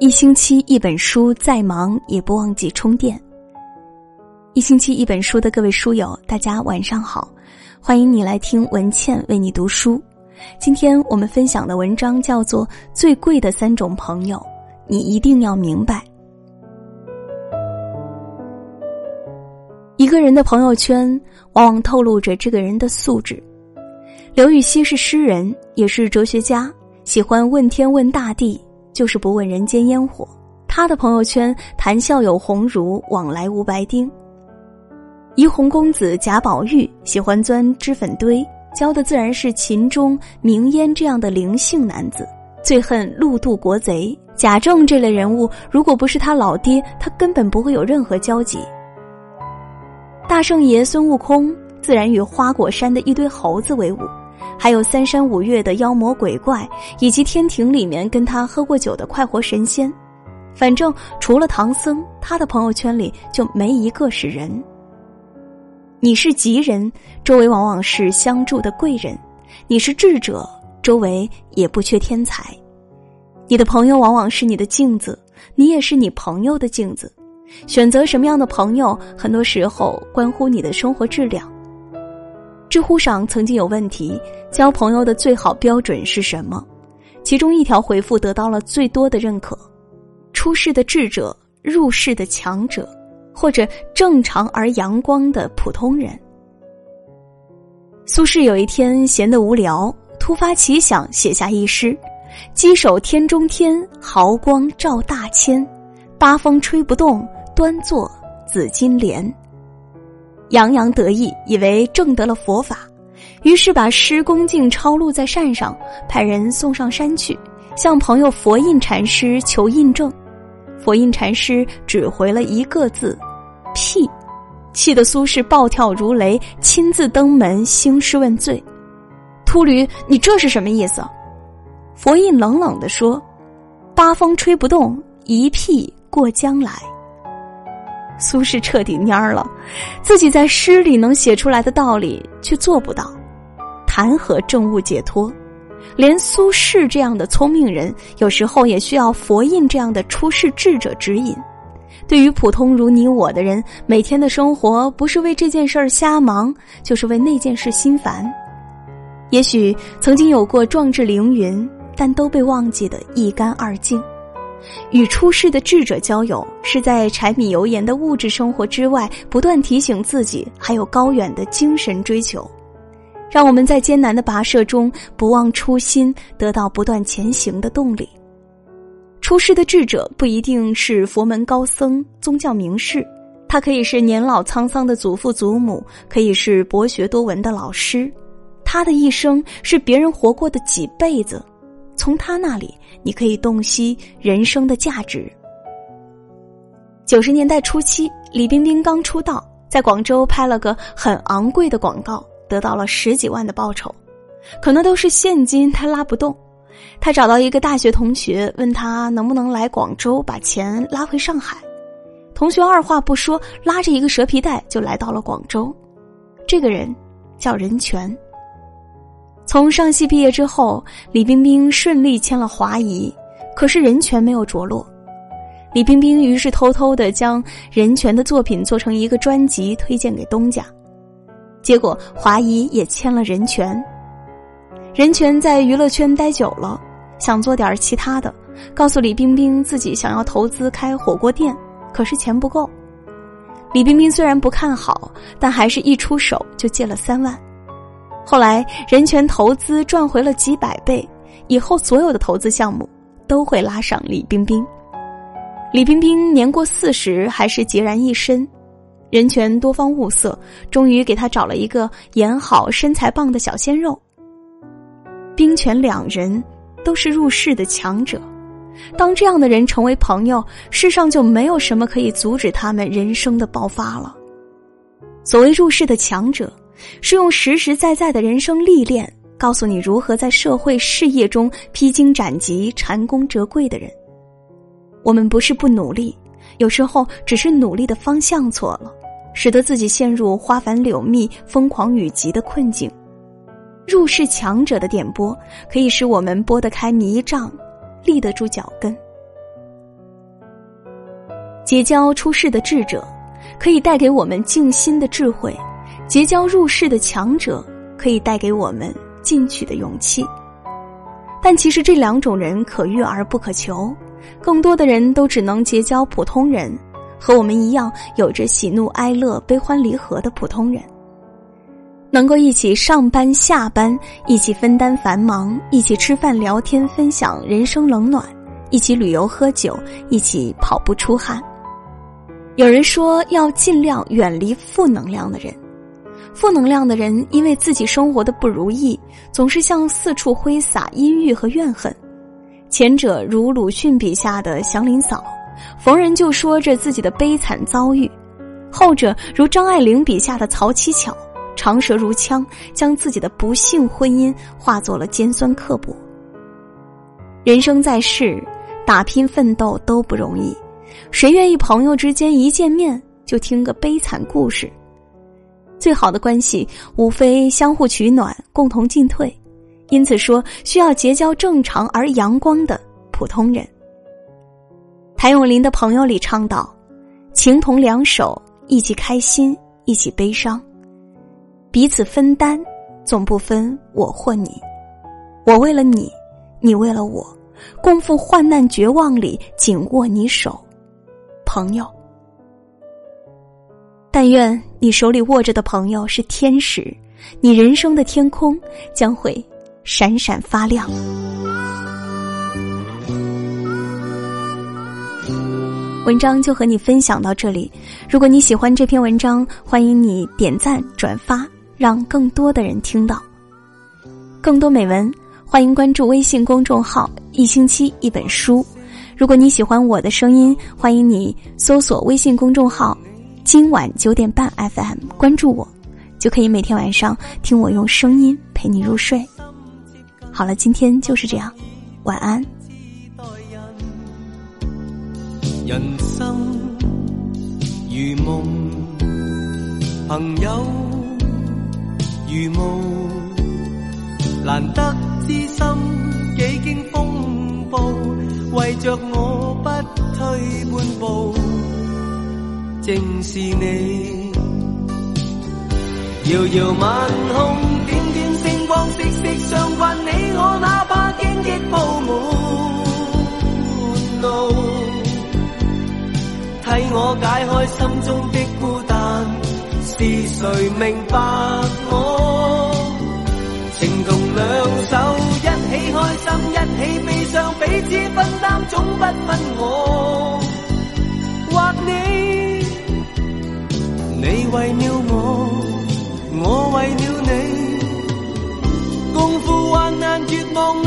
一星期一本书，再忙也不忘记充电。一星期一本书的各位书友，大家晚上好，欢迎你来听文倩为你读书。今天我们分享的文章叫做《最贵的三种朋友》，你一定要明白。一个人的朋友圈，往往透露着这个人的素质。刘禹锡是诗人，也是哲学家，喜欢问天问大地。就是不问人间烟火，他的朋友圈谈笑有鸿儒，往来无白丁。怡红公子贾宝玉喜欢钻脂粉堆，交的自然是秦钟、明烟这样的灵性男子。最恨陆渡国贼贾政这类人物，如果不是他老爹，他根本不会有任何交集。大圣爷孙悟空自然与花果山的一堆猴子为伍。还有三山五岳的妖魔鬼怪，以及天庭里面跟他喝过酒的快活神仙，反正除了唐僧，他的朋友圈里就没一个是人。你是吉人，周围往往是相助的贵人；你是智者，周围也不缺天才。你的朋友往往是你的镜子，你也是你朋友的镜子。选择什么样的朋友，很多时候关乎你的生活质量。知乎上曾经有问题：交朋友的最好标准是什么？其中一条回复得到了最多的认可：出世的智者，入世的强者，或者正常而阳光的普通人。苏轼有一天闲得无聊，突发奇想，写下一诗：“稽首天中天，毫光照大千，八风吹不动，端坐紫金莲。”洋洋得意，以为证得了佛法，于是把诗恭敬抄录在扇上，派人送上山去，向朋友佛印禅师求印证。佛印禅师只回了一个字：“屁。”气得苏轼暴跳如雷，亲自登门兴师问罪。秃驴，你这是什么意思？佛印冷冷地说：“八风吹不动，一屁过江来。”苏轼彻底蔫儿了，自己在诗里能写出来的道理却做不到，谈何政务解脱？连苏轼这样的聪明人，有时候也需要佛印这样的出世智者指引。对于普通如你我的人，每天的生活不是为这件事儿瞎忙，就是为那件事心烦。也许曾经有过壮志凌云，但都被忘记得一干二净。与出世的智者交友，是在柴米油盐的物质生活之外，不断提醒自己还有高远的精神追求，让我们在艰难的跋涉中不忘初心，得到不断前行的动力。出世的智者不一定是佛门高僧、宗教名士，他可以是年老沧桑的祖父祖母，可以是博学多闻的老师，他的一生是别人活过的几辈子。从他那里，你可以洞悉人生的价值。九十年代初期，李冰冰刚出道，在广州拍了个很昂贵的广告，得到了十几万的报酬，可能都是现金，他拉不动。他找到一个大学同学，问他能不能来广州把钱拉回上海。同学二话不说，拉着一个蛇皮袋就来到了广州。这个人叫任泉。从上戏毕业之后，李冰冰顺利签了华谊，可是任泉没有着落。李冰冰于是偷偷的将任泉的作品做成一个专辑推荐给东家，结果华谊也签了任泉。任泉在娱乐圈待久了，想做点其他的，告诉李冰冰自己想要投资开火锅店，可是钱不够。李冰冰虽然不看好，但还是一出手就借了三万。后来，人权投资赚回了几百倍，以后所有的投资项目都会拉上李冰冰。李冰冰年过四十，还是孑然一身。人权多方物色，终于给他找了一个演好、身材棒的小鲜肉。冰泉两人都是入世的强者，当这样的人成为朋友，世上就没有什么可以阻止他们人生的爆发了。所谓入世的强者。是用实实在在的人生历练，告诉你如何在社会事业中披荆斩棘、蟾宫折桂的人。我们不是不努力，有时候只是努力的方向错了，使得自己陷入花繁柳密、疯狂雨急的困境。入世强者的点拨，可以使我们拨得开迷障，立得住脚跟。结交出世的智者，可以带给我们静心的智慧；结交入世的强者，可以带给我们进取的勇气。但其实这两种人可遇而不可求，更多的人都只能结交普通人，和我们一样有着喜怒哀乐、悲欢离合的普通人。能够一起上班下班，一起分担繁忙，一起吃饭聊天，分享人生冷暖，一起旅游喝酒，一起跑步出汗。有人说要尽量远离负能量的人，负能量的人因为自己生活的不如意，总是向四处挥洒阴郁和怨恨。前者如鲁迅笔下的祥林嫂，逢人就说着自己的悲惨遭遇；后者如张爱玲笔下的曹七巧，长舌如枪，将自己的不幸婚姻化作了尖酸刻薄。人生在世，打拼奋斗都不容易。谁愿意朋友之间一见面就听个悲惨故事？最好的关系无非相互取暖，共同进退。因此说，需要结交正常而阳光的普通人。谭咏麟的朋友里倡导：情同两手，一起开心，一起悲伤，彼此分担，总不分我或你。我为了你，你为了我，共赴患难绝望里，紧握你手。朋友，但愿你手里握着的朋友是天使，你人生的天空将会闪闪发亮。文章就和你分享到这里。如果你喜欢这篇文章，欢迎你点赞转发，让更多的人听到。更多美文，欢迎关注微信公众号“一星期一本书”。如果你喜欢我的声音，欢迎你搜索微信公众号“今晚九点半 FM”，关注我，就可以每天晚上听我用声音陪你入睡。好了，今天就是这样，晚安。人生如梦，朋友如雾，难得知心，几经风暴。为着我不退半步，正是你。遥遥晚空，点点星光，息息相关。你我哪怕荆棘铺满路，替我解开心中的孤单。是谁明白我？情同两手，一起开心，一起悲伤，彼此分担，总不分我为了我，我为了你，共赴患难绝望里，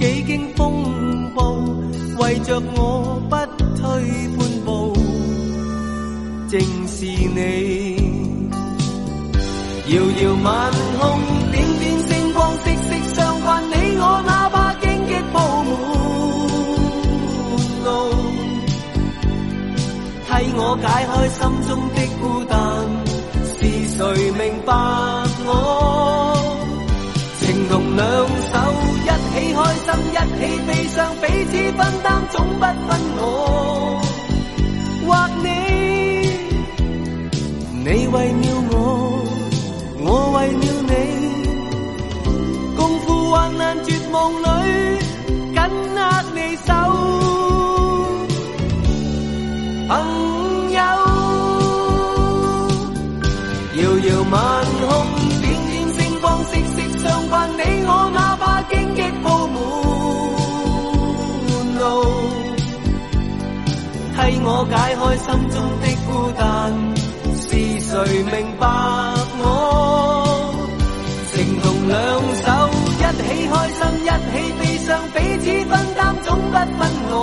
几经风暴。为着我不退半步，正是你。遥遥晚空，起悲伤，彼此分担，总不分我。我解开心中的孤单。是谁明白我？情同两手一起开心一起悲伤彼此分担总不分我。